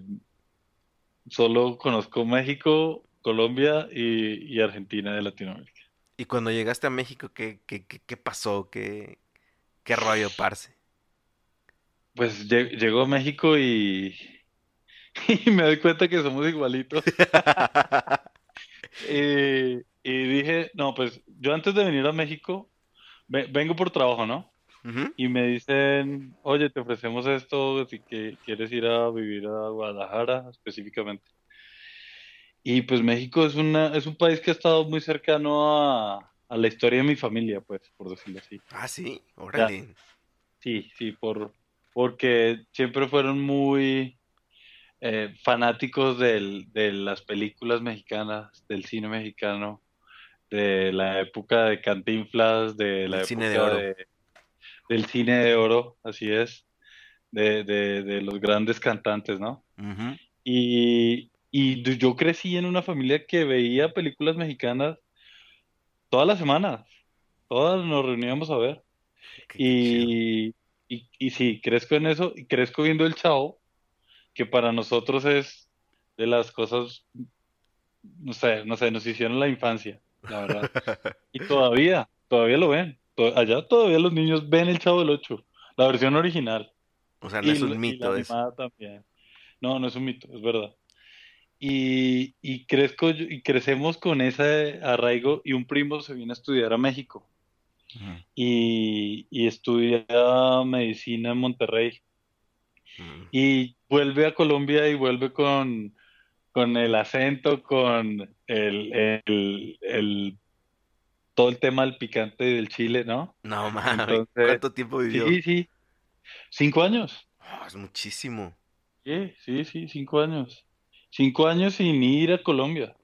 solo conozco México, Colombia y, y Argentina de Latinoamérica. Y cuando llegaste a México, ¿qué, qué, qué, qué pasó? ¿Qué, qué rollo, parce? Pues lle- llego a México y, y me doy cuenta que somos igualitos. Y, y dije, no, pues yo antes de venir a México, ve- vengo por trabajo, ¿no? Y me dicen, oye, te ofrecemos esto si que quieres ir a vivir a Guadalajara específicamente. Y pues México es una, es un país que ha estado muy cercano a, a la historia de mi familia, pues, por decirlo así. Ah, sí, órale. Sí, sí, por, porque siempre fueron muy eh, fanáticos del- de las películas mexicanas, del cine mexicano, de la época de Cantinflas, de la Del cine de oro. de- del cine de oro, así es, de, de, de los grandes cantantes, ¿no? Ujú. Y, y yo crecí en una familia que veía películas mexicanas todas las semanas, todas nos reuníamos a ver. Y, y, y sí, crezco en eso y crezco viendo el Chavo, que para nosotros es de las cosas, no sé, no sé, nos hicieron la infancia, la verdad. Y todavía, todavía lo ven. Allá todavía los niños ven el Chavo del Ocho, la versión original. O sea, no Y, es un mito también. No, no es un mito, es verdad. Y, y crezco y crecemos con ese arraigo y un primo se viene a estudiar a México y, y estudia medicina en Monterrey y vuelve a Colombia y vuelve con, con el acento, con el, el, el- todo el tema del picante del chile, ¿no? No mames, ¿cuánto tiempo vivió? Sí, sí, cinco años. Oh, es muchísimo. Sí, sí, sí, cinco años. Cinco años sin ir a Colombia,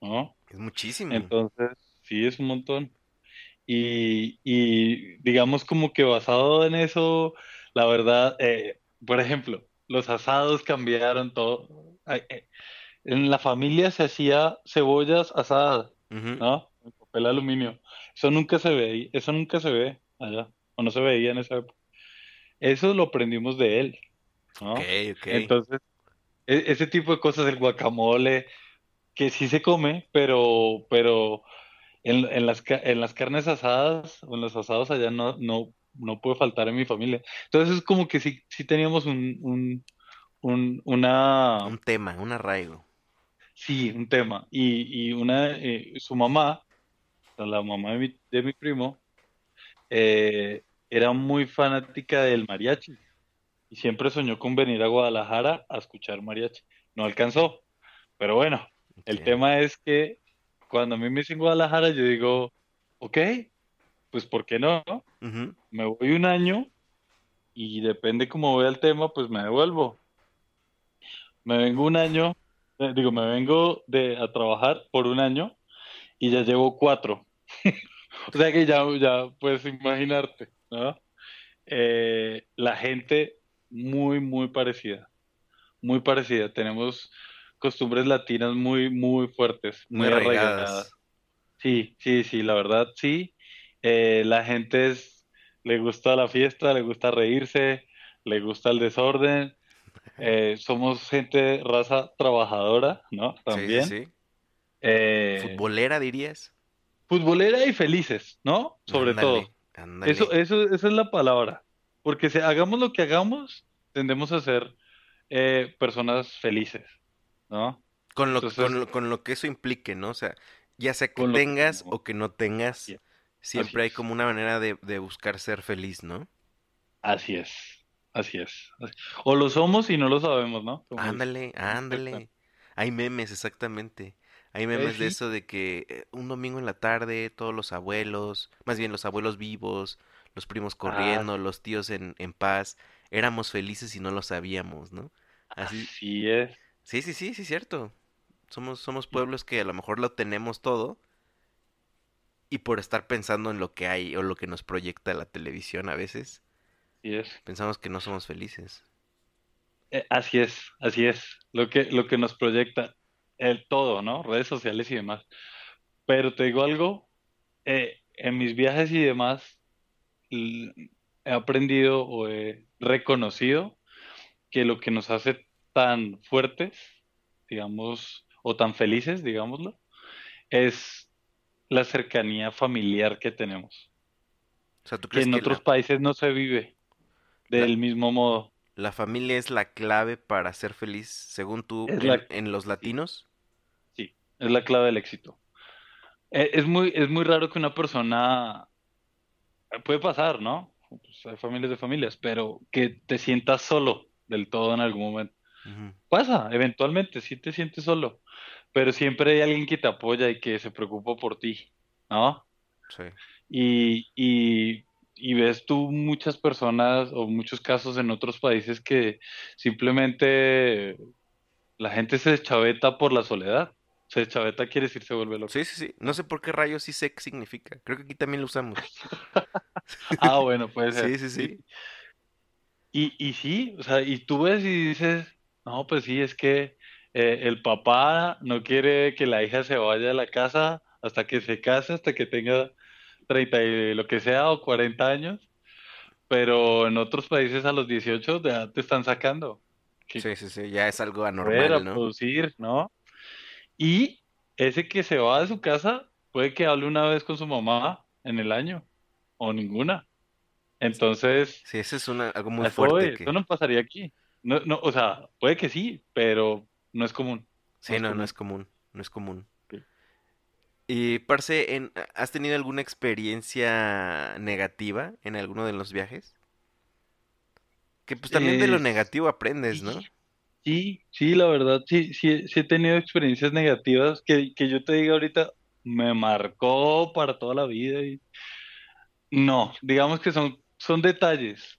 ¿no? Es muchísimo. Entonces, sí, es un montón. Y, y digamos como que basado en eso, la verdad, eh, por ejemplo, los asados cambiaron todo. Eh, En la familia se hacía cebollas asadas. ¿no? En papel aluminio. Eso nunca se ve, eso nunca se ve allá, o no se veía en esa época. Eso lo aprendimos de él, ¿no? Ok, ok. Entonces, e- ese tipo de cosas, el guacamole, que sí se come, pero, pero en, en las, en las carnes asadas o en los asados allá no, no, no puede faltar en mi familia. Entonces es como que sí, sí teníamos un, un, un- una, Un tema, un arraigo. sí, un tema. Y, y una, eh, su mamá, la mamá de mi, de mi primo, eh, era muy fanática del mariachi y siempre soñó con venir a Guadalajara a escuchar mariachi. No alcanzó, pero bueno, el tema es que cuando a mí me dicen Guadalajara, yo digo, ok, pues ¿por qué no? Me voy un año y depende cómo vea el tema, pues me devuelvo. Me vengo un año, eh, digo, me vengo de, a trabajar por un año y ya llevo cuatro. O sea que ya, ya puedes imaginarte, ¿no? Eh, la gente muy, muy parecida, muy parecida. Tenemos costumbres latinas muy, muy fuertes, Muy muy arraigadas. arraigadas. Sí, sí, sí, la verdad, sí. Eh, la gente es, le gusta la fiesta, le gusta reírse, le gusta el desorden. Eh, somos gente, raza trabajadora, ¿no? Sí, sí, También. sí. Eh, ¿Futbolera dirías? futbolera y felices, ¿no? Sobre todo. Eso, eso, esa es la palabra. Porque si hagamos lo que hagamos, tendemos a ser eh, personas felices, ¿no? Con lo, entonces- con, lo, con lo que eso implique, ¿no? O sea, ya sea que tengas o que no tengas, siempre hay como una manera de, de buscar ser feliz, ¿no? Así es, así es. O lo somos y no lo sabemos, ¿no? Como Ándale, ándale. Hay memes, exactamente. Hay memes de eso de que eh, un domingo en la tarde, todos los abuelos, más bien los abuelos vivos, los primos corriendo, los tíos en, en paz, éramos felices y no lo sabíamos, ¿no? Así, Así es. sí, sí, sí, sí, cierto. Somos, somos pueblos que a lo mejor lo tenemos todo y por estar pensando en lo que hay o lo que nos proyecta la televisión a veces, Así es. pensamos que no somos felices. Eh, así es, así es. Lo que, lo que nos proyecta el todo, ¿no? Redes sociales y demás. Pero te digo algo, eh, en mis viajes y demás, he aprendido o he reconocido que lo que nos hace tan fuertes, digamos, o tan felices, digámoslo, es la cercanía familiar que tenemos, O sea, ¿tú que en que otros la, países no se vive la- del mismo modo. la familia es la clave para ser feliz, según tú, en, la, en los latinos? sí, es la clave del éxito. Eh, Es muy, es muy raro que una persona, puede pasar, ¿no? Pues hay familias de familias, pero que te sientas solo del todo en algún momento. Pasa, eventualmente, sí te sientes solo, pero siempre hay alguien que te apoya y que se preocupa por ti, ¿no? Sí. Y, y, y ves tú muchas personas o muchos casos en otros países que simplemente la gente se deschaveta por la soledad. Se deschaveta quiere decir se vuelve loco. Sí, sí, sí. No sé por qué rayos sí sé qué significa. Creo que aquí también lo usamos. Ah, bueno, puede ser. Sí, sí, sí. Y, y sí, o sea, y tú ves y dices, no, pues sí, es que eh, el papá no quiere que la hija se vaya de la casa hasta que se case, hasta que tenga 30 y lo que sea o 40 años, pero en otros países a los 18 ya te están sacando. Que Sí, sí, sí. Ya es algo anormal, ¿no? producir, ¿no? Y ese que se va de su casa puede que hable una vez con su mamá en el año o ninguna. Entonces, Sí, ese es una, algo muy eso fuerte eso que... no pasaría aquí. No, no, o sea, puede que sí, pero no es común. Sí, no, no común. es común. No es común. Sí. Y, Parce, en, ¿has tenido alguna experiencia negativa en alguno de los viajes? Que pues también de lo negativo aprendes, ¿no? sí, sí, sí, la verdad, sí, sí, sí he tenido experiencias negativas que, que yo te diga ahorita, me marcó para toda la vida y no, digamos que son, son detalles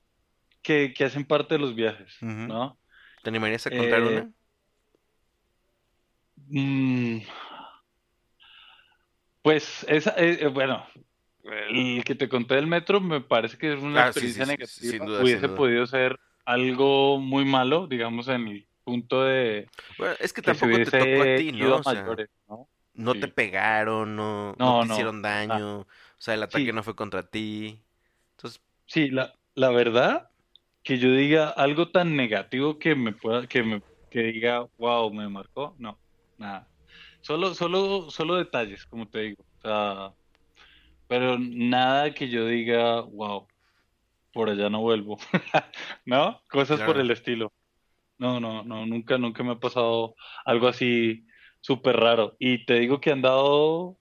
que, que hacen parte de los viajes. ¿no? ¿Te animarías a contar Eh, una? mm, pues esa, eh, eh, bueno, el que te conté del metro me parece que es una Ah, sí, experiencia sí, sí, sin negativa. sin Hubiese duda. podido ser algo muy malo, digamos, en el punto de Bueno, es que que tampoco te tocó a hubiese ti, ¿no? O sea, ¿no? te pegaron, no, no No, te hicieron daño, sea, el ataque sí, no fue contra ti. Entonces, sí, la, la verdad, que yo diga algo tan negativo que me pueda, que me, que diga, wow, me marcó, no, nada. Solo, solo, solo detalles, como te digo. O sea, pero nada que yo diga, wow, por allá no vuelvo. ¿No? Cosas por el estilo. No, no, no, nunca, nunca me ha pasado algo así súper raro. Y te digo que he andado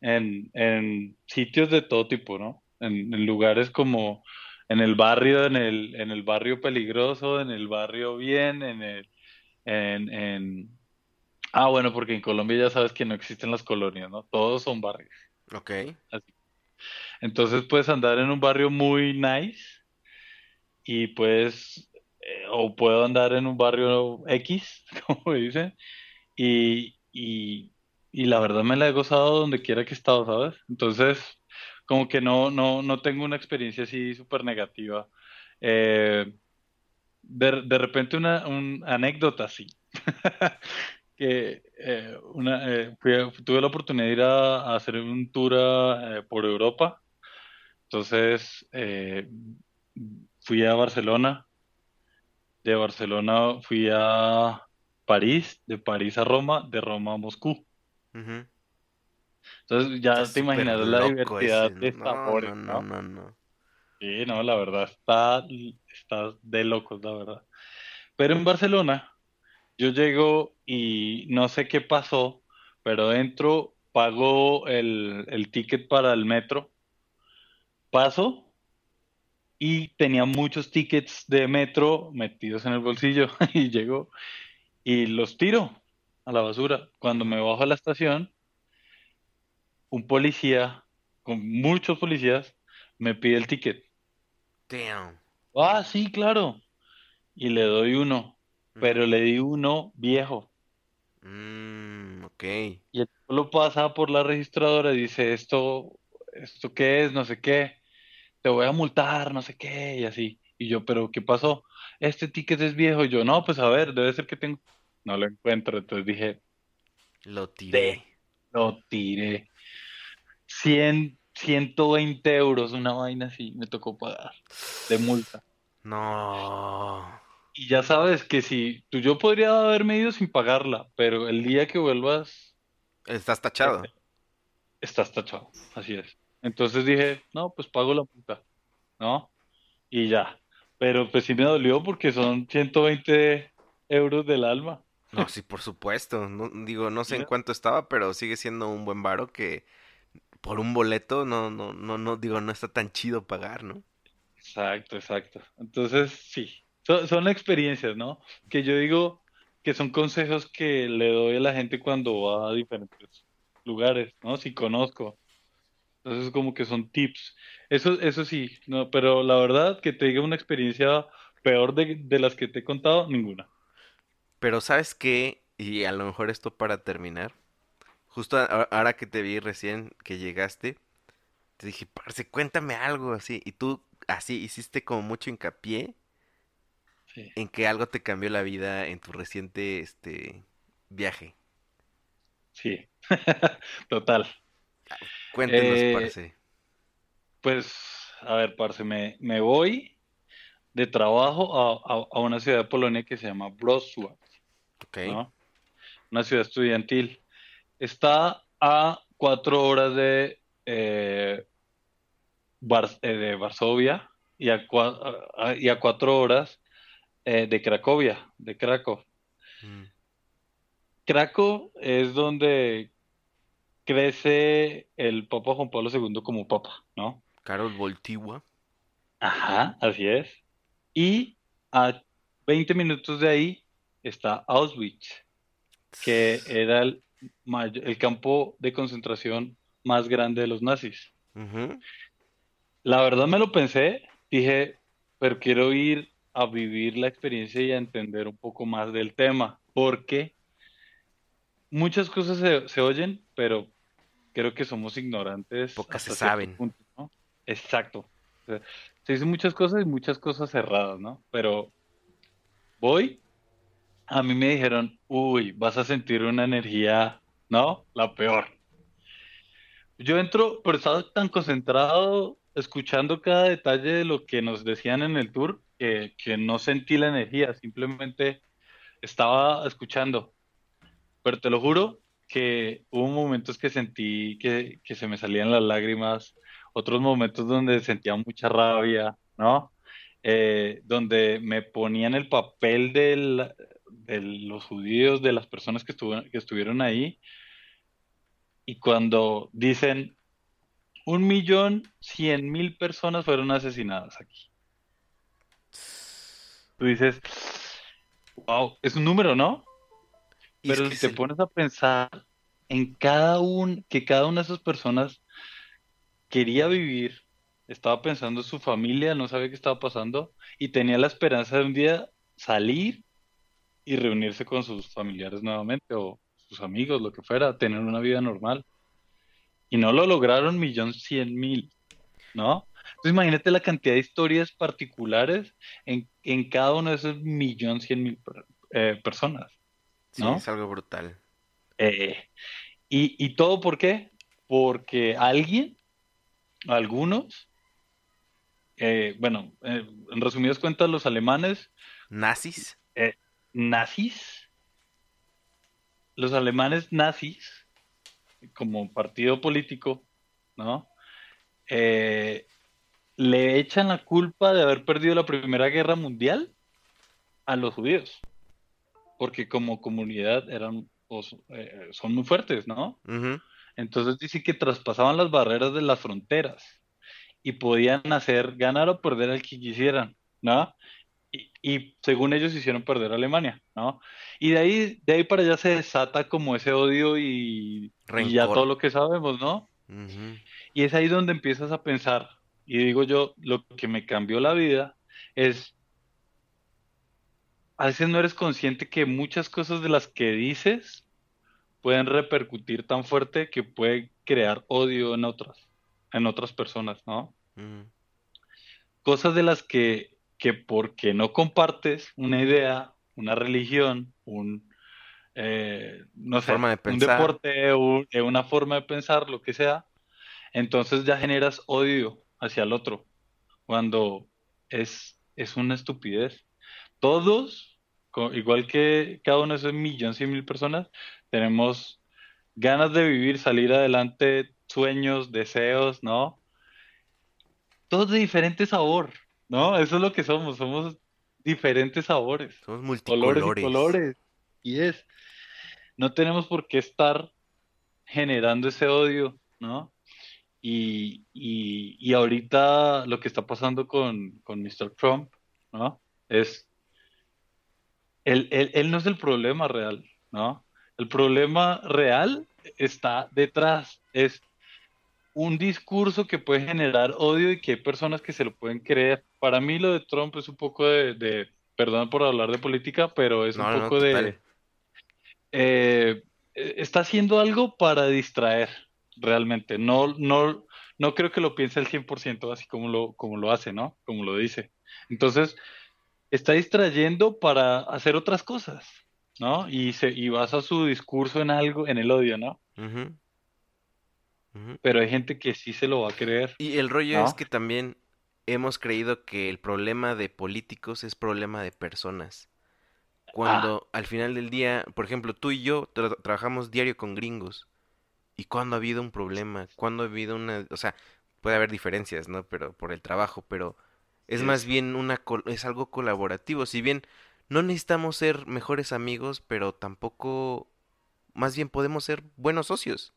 en, en sitios de todo tipo, ¿no? En, en lugares como en el barrio, en el, en el barrio peligroso, en el barrio bien, en el, en, en... Ah, bueno, porque en Colombia ya sabes que no existen las colonias, ¿no? Todos son barrios. Ok. Así. Entonces puedes andar en un barrio muy nice y pues, eh, o puedo andar en un barrio X, como dicen, y, y, y la verdad me la he gozado donde quiera que he estado, ¿sabes? Entonces, como que no, no, no tengo una experiencia así súper negativa. Eh, de, de repente una un, anécdota así, que eh, una, eh, tuve la oportunidad de ir a, hacer un tour por Europa, entonces fui a Barcelona, de Barcelona fui a París, de París a Roma, de Roma a Moscú. Entonces ya Está te súper imaginarás la diversidad ese. de sabores, no, no, ¿no? no, no. Sí, no, la verdad, está, está de locos, la verdad. Pero en Barcelona, yo llego y no sé qué pasó, pero entro, pago el, el ticket para el metro, paso y tenía muchos tickets de metro metidos en el bolsillo y llego y los tiro a la basura. Cuando me bajo a la estación, un policía, con muchos policías, me pide el ticket. Damn. Ah, sí, claro. Y le doy uno, pero Ujú. le di uno viejo. Mm, ok. Y el tipo lo pasa por la registradora y dice, esto, ¿esto qué es? No sé qué. Te voy a multar, no sé qué, y así. Y yo, ¿pero qué pasó? Este ticket es viejo. Y yo, no, pues a ver, debe ser que tengo. No lo encuentro. Entonces dije, Lo tiré. lo tiré. Cien, 120 euros, una vaina así, me tocó pagar de multa. No. Y ya sabes que si tú yo podría haberme ido sin pagarla, pero el día que vuelvas, Estás tachado. estás tachado. Así es. Entonces dije, no, pues pago la multa, ¿no? Y ya. Pero pues sí me dolió porque son 120 euros del alma. No, sí, por supuesto. No, digo, no sé en cuánto estaba, pero sigue siendo un buen varo que por un boleto no, no, no, no, digo, no está tan chido pagar, ¿no? Exacto, exacto. Entonces, sí, son, son experiencias, ¿no? Que yo digo que son consejos que le doy a la gente cuando va a diferentes lugares, ¿no? Si conozco. Entonces, como que son tips. Eso, eso sí, no, pero la verdad que te diga una experiencia peor de, de las que te he contado, ninguna. Pero ¿sabes qué? Y a lo mejor esto para terminar. Justo ahora que te vi recién que llegaste, te dije, parce, cuéntame algo así. Y tú así hiciste como mucho hincapié Sí. en que algo te cambió la vida en tu reciente este viaje. Sí, total. Cuéntenos, Eh, parce. Pues, a ver, parce, me, me voy de trabajo a, a- a una ciudad de Polonia que se llama Wrocław, Ok. ¿no? Una ciudad estudiantil. Está a cuatro horas de, eh, Var- eh, de Varsovia y a, cua- a- y a cuatro horas eh, de Cracovia, de Krakow. Mm, Krakow es donde crece el Papa Juan Pablo II como papa, ¿no? Karol Wojtyła. Ajá, así es. Y a 20 minutos de ahí está Auschwitz, que era el, campo de concentración más grande de los nazis. La verdad me lo pensé, dije, pero quiero ir a vivir la experiencia y a entender un poco más del tema, porque muchas cosas se, se oyen, pero creo que somos ignorantes Pocas se saben. punto, ¿no? Exacto. O sea, se dicen muchas cosas y muchas cosas cerradas, ¿no? Pero voy, a mí me dijeron, uy, vas a sentir una energía, ¿no? La peor. Yo entro, pero estaba tan concentrado escuchando cada detalle de lo que nos decían en el tour que, que no sentí la energía, simplemente estaba escuchando. Pero te lo juro que hubo momentos que sentí que, que se me salían las lágrimas, otros momentos donde sentía mucha rabia, ¿no? Eh, donde me ponían el papel del- los judíos, de las personas que estuvo- que estuvieron ahí, y cuando dicen un millón cien mil personas fueron asesinadas aquí. Tú dices, wow, es un número, ¿no? Es Pero que si te el- pones a pensar en cada un, que cada una de esas personas quería vivir, estaba pensando en su familia, no sabía qué estaba pasando y tenía la esperanza de un día salir y reunirse con sus familiares nuevamente o sus amigos, lo que fuera, tener una vida normal. Y no lo lograron millón cien mil, ¿no? Entonces imagínate la cantidad de historias particulares en, en cada uno de esos millón cien mil eh, personas. sí, ¿no? es algo brutal. Eh, y, y todo por qué? Porque alguien, algunos, eh, bueno, eh, en resumidas cuentas, los alemanes ¿Nazis? Nazis, los alemanes nazis, como partido político, ¿no? Eh, le echan la culpa de haber perdido la Primera Guerra Mundial a los judíos, porque como comunidad eran, o so- eh, son muy fuertes, ¿no? Entonces dice que traspasaban las barreras de las fronteras y podían hacer ganar o perder al que quisieran, ¿no? Y, y según ellos hicieron perder a Alemania, ¿no? Y de ahí, de ahí para allá se desata como ese odio y, y ya todo lo que sabemos, ¿no? Y es ahí donde empiezas a pensar, y digo yo, lo que me cambió la vida es, a veces no eres consciente que muchas cosas de las que dices pueden repercutir tan fuerte que puede crear odio en otras, en otras personas, ¿no? Cosas de las que, que porque no compartes una idea, una religión, un, eh, no sé, Forma de un deporte, un- eh, una forma de pensar, lo que sea, Entonces ya generas odio hacia el otro, cuando es, es una estupidez. Todos, igual que cada uno de esos millones y mil personas, tenemos ganas de vivir, salir adelante, sueños, deseos, ¿no? Todos de diferente sabor, ¿no? Eso es lo que somos, somos diferentes sabores, Somos colores y multicolores. colores. Y es, no tenemos por qué estar generando ese odio, ¿no? Y, y, y ahorita lo que está pasando con, con Mr. Trump, ¿no? Es, él, él, él no es el problema real, ¿no? El problema real está detrás, es un discurso que puede generar odio y que hay personas que se lo pueden creer. Para mí lo de Trump es un poco de, de perdón por hablar de política, pero es un No, no, no, poco de, eh, está haciendo algo para distraer, realmente. No, no, no creo que lo piense al 100% así como lo, como lo hace, ¿no? Como lo dice. Entonces, está distrayendo para hacer otras cosas, ¿no? Y se, y basa su discurso en algo, en el odio, ¿no? Pero hay gente que sí se lo va a creer, Y el rollo es que también hemos creído que el problema de políticos es problema de personas. Ah, Cuando al final del día, por ejemplo, tú y yo tra- trabajamos diario con gringos. ¿Y cuándo ha habido un problema? ¿Cuándo ha habido una... O sea, puede haber diferencias, ¿no? Pero por el trabajo, pero es más bien una... col- es algo colaborativo. Si bien no necesitamos ser mejores amigos, pero tampoco... Más bien podemos ser buenos socios.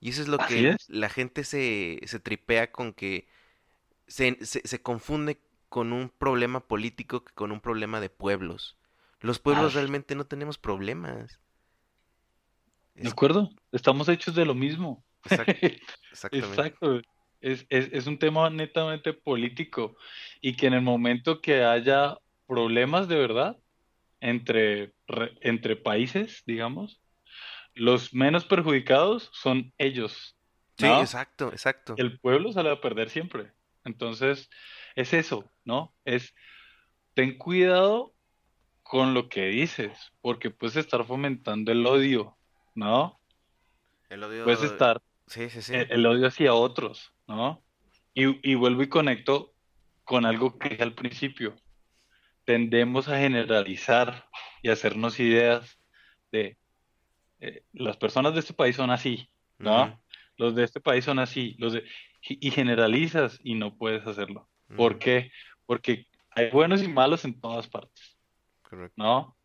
Y eso es lo Así que es. la gente se, se tripea con que se, se, se confunde con un problema político que con un problema de pueblos. Los pueblos realmente no tenemos problemas. ¿de acuerdo? Estamos hechos de lo mismo. exact- exactamente. Exacto. Es, es, es un tema netamente político y que en el momento que haya problemas de verdad entre, re- entre países, digamos, los menos perjudicados son ellos, Sí, ¿no? exacto, exacto. El pueblo sale a perder siempre. Entonces, es eso, ¿no? Es ten cuidado con lo que dices, porque puedes estar fomentando el odio, ¿no? El Puedes odio, estar sí, sí, sí. el, el odio hacia otros, ¿no? Y, y vuelvo y conecto con algo que dije al principio. Tendemos a generalizar y hacernos ideas de eh, las personas de este país son así, ¿no? Los de este país son así, los de, y, generalizas y no puedes hacerlo. ¿Por qué? Porque hay buenos y malos en todas partes, correcto. ¿no?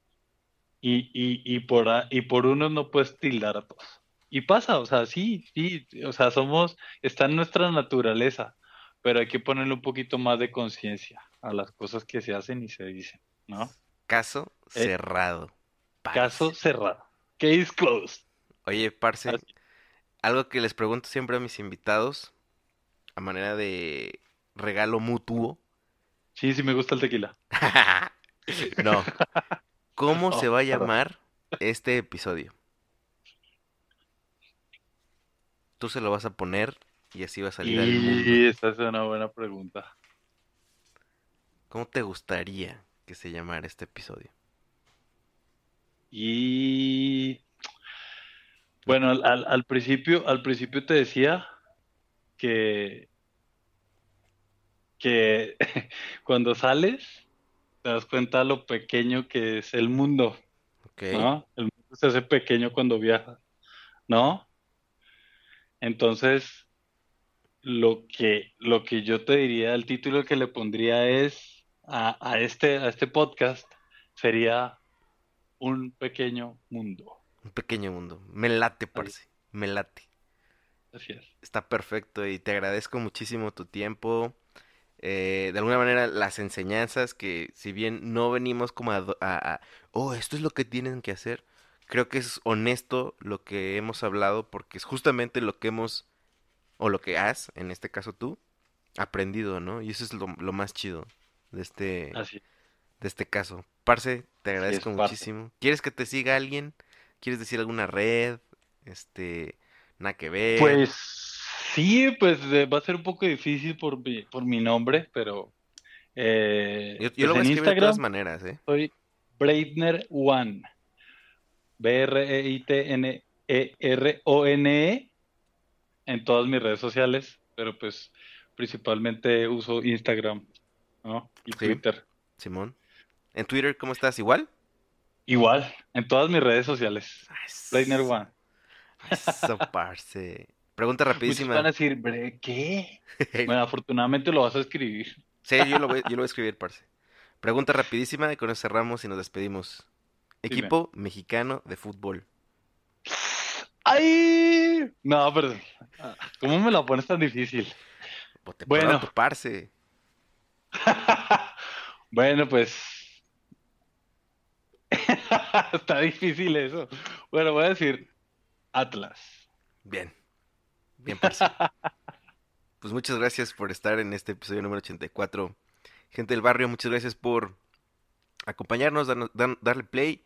Y, y, y por, y por unos no puedes tildar a todos. Y pasa, o sea, sí, sí, o sea, somos, está en nuestra naturaleza, pero hay que ponerle un poquito más de conciencia a las cosas que se hacen y se dicen, ¿no? Caso Eh, cerrado, caso cerrado. Case closed. Oye, parce, Así. algo que les pregunto siempre a mis invitados, a manera de regalo mutuo. Sí, sí me gusta el tequila. No, ¿cómo se va a perdón. llamar este episodio? Tú se lo vas a poner y así va a salir mundo. Y esa es una buena pregunta. ¿Cómo te gustaría que se llamara este episodio? Y bueno, al, al- al principio, al principio te decía que, que cuando sales te das cuenta lo pequeño que es el mundo, Ok, ¿no? El mundo se hace pequeño cuando viajas, ¿no? Entonces, lo que, lo que yo te diría, el título que le pondría es a, a este, a este podcast sería Un pequeño mundo. un pequeño mundo. Me late, parce, me late. así es. Está perfecto y te agradezco muchísimo tu tiempo. eh, de alguna manera las enseñanzas que si bien no venimos como a- a, oh, esto es lo que tienen que hacer, creo que es honesto lo que hemos hablado porque es justamente lo que hemos, o lo que has, en este caso tú, aprendido, ¿no? Y eso es lo, lo más chido de este, Así, de este caso. Parce, te agradezco muchísimo. ¿Quieres que te siga alguien? ¿Quieres decir alguna red? Este, nada que ver. Pues sí, pues eh, va a ser un poco difícil por mi, por mi nombre, pero eh, Yo, yo pues lo voy a en escribir de todas maneras, ¿eh? soy Breitner One. B-R-E-I-T-N-E-R-O-N-E en todas mis redes sociales, pero pues principalmente uso Instagram, ¿no? Y Sí. Twitter. Simón. ¿En Twitter cómo estás? ¿Igual? Igual, en todas mis redes sociales. Plainer One. Eso, parce. Pregunta Muchos rapidísima. van a decir, "Bre, ¿qué? Bueno, afortunadamente lo vas a escribir. Sí, yo lo voy, yo lo voy a escribir, parce. Pregunta rapidísima y con eso cerramos y nos despedimos. Dime. Equipo mexicano de fútbol. ¡Ay! No, pero ¿cómo me la pones tan difícil? Bueno. parce. Bueno, pues está difícil eso. Bueno, voy a decir Atlas. Bien. Bien, parce. Pues muchas gracias por estar en este episodio número 84. Gente del barrio, muchas gracias por acompañarnos, dan- darle play.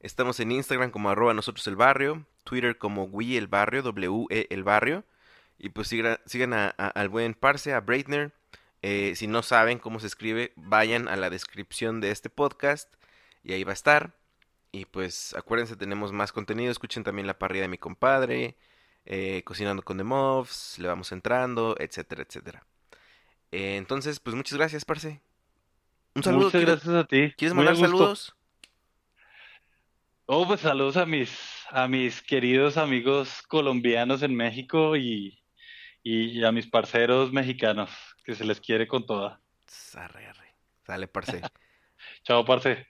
Estamos en Instagram como arroba nosotros el barrio, Twitter como Wii el barrio, W-E el barrio. Y pues sigan, sigan a- a- al buen Parce, a Breitner. Eh, si no saben cómo se escribe, vayan a la descripción de este podcast y ahí va a estar. Y pues acuérdense, tenemos más contenido. Escuchen también la parrilla de mi compadre, eh, Cocinando con The Muffs, le vamos entrando, etcétera, etcétera. Eh, entonces, pues muchas gracias, Parce. Un saludo. Muchas ¿quieres, gracias a ti. ¿quieres Muy mandar saludos? Oh, pues saludos a mis, a mis queridos amigos colombianos en México y, y a mis parceros mexicanos, que se les quiere con toda. Arre, arre. Sale, Parce. Chao, parce.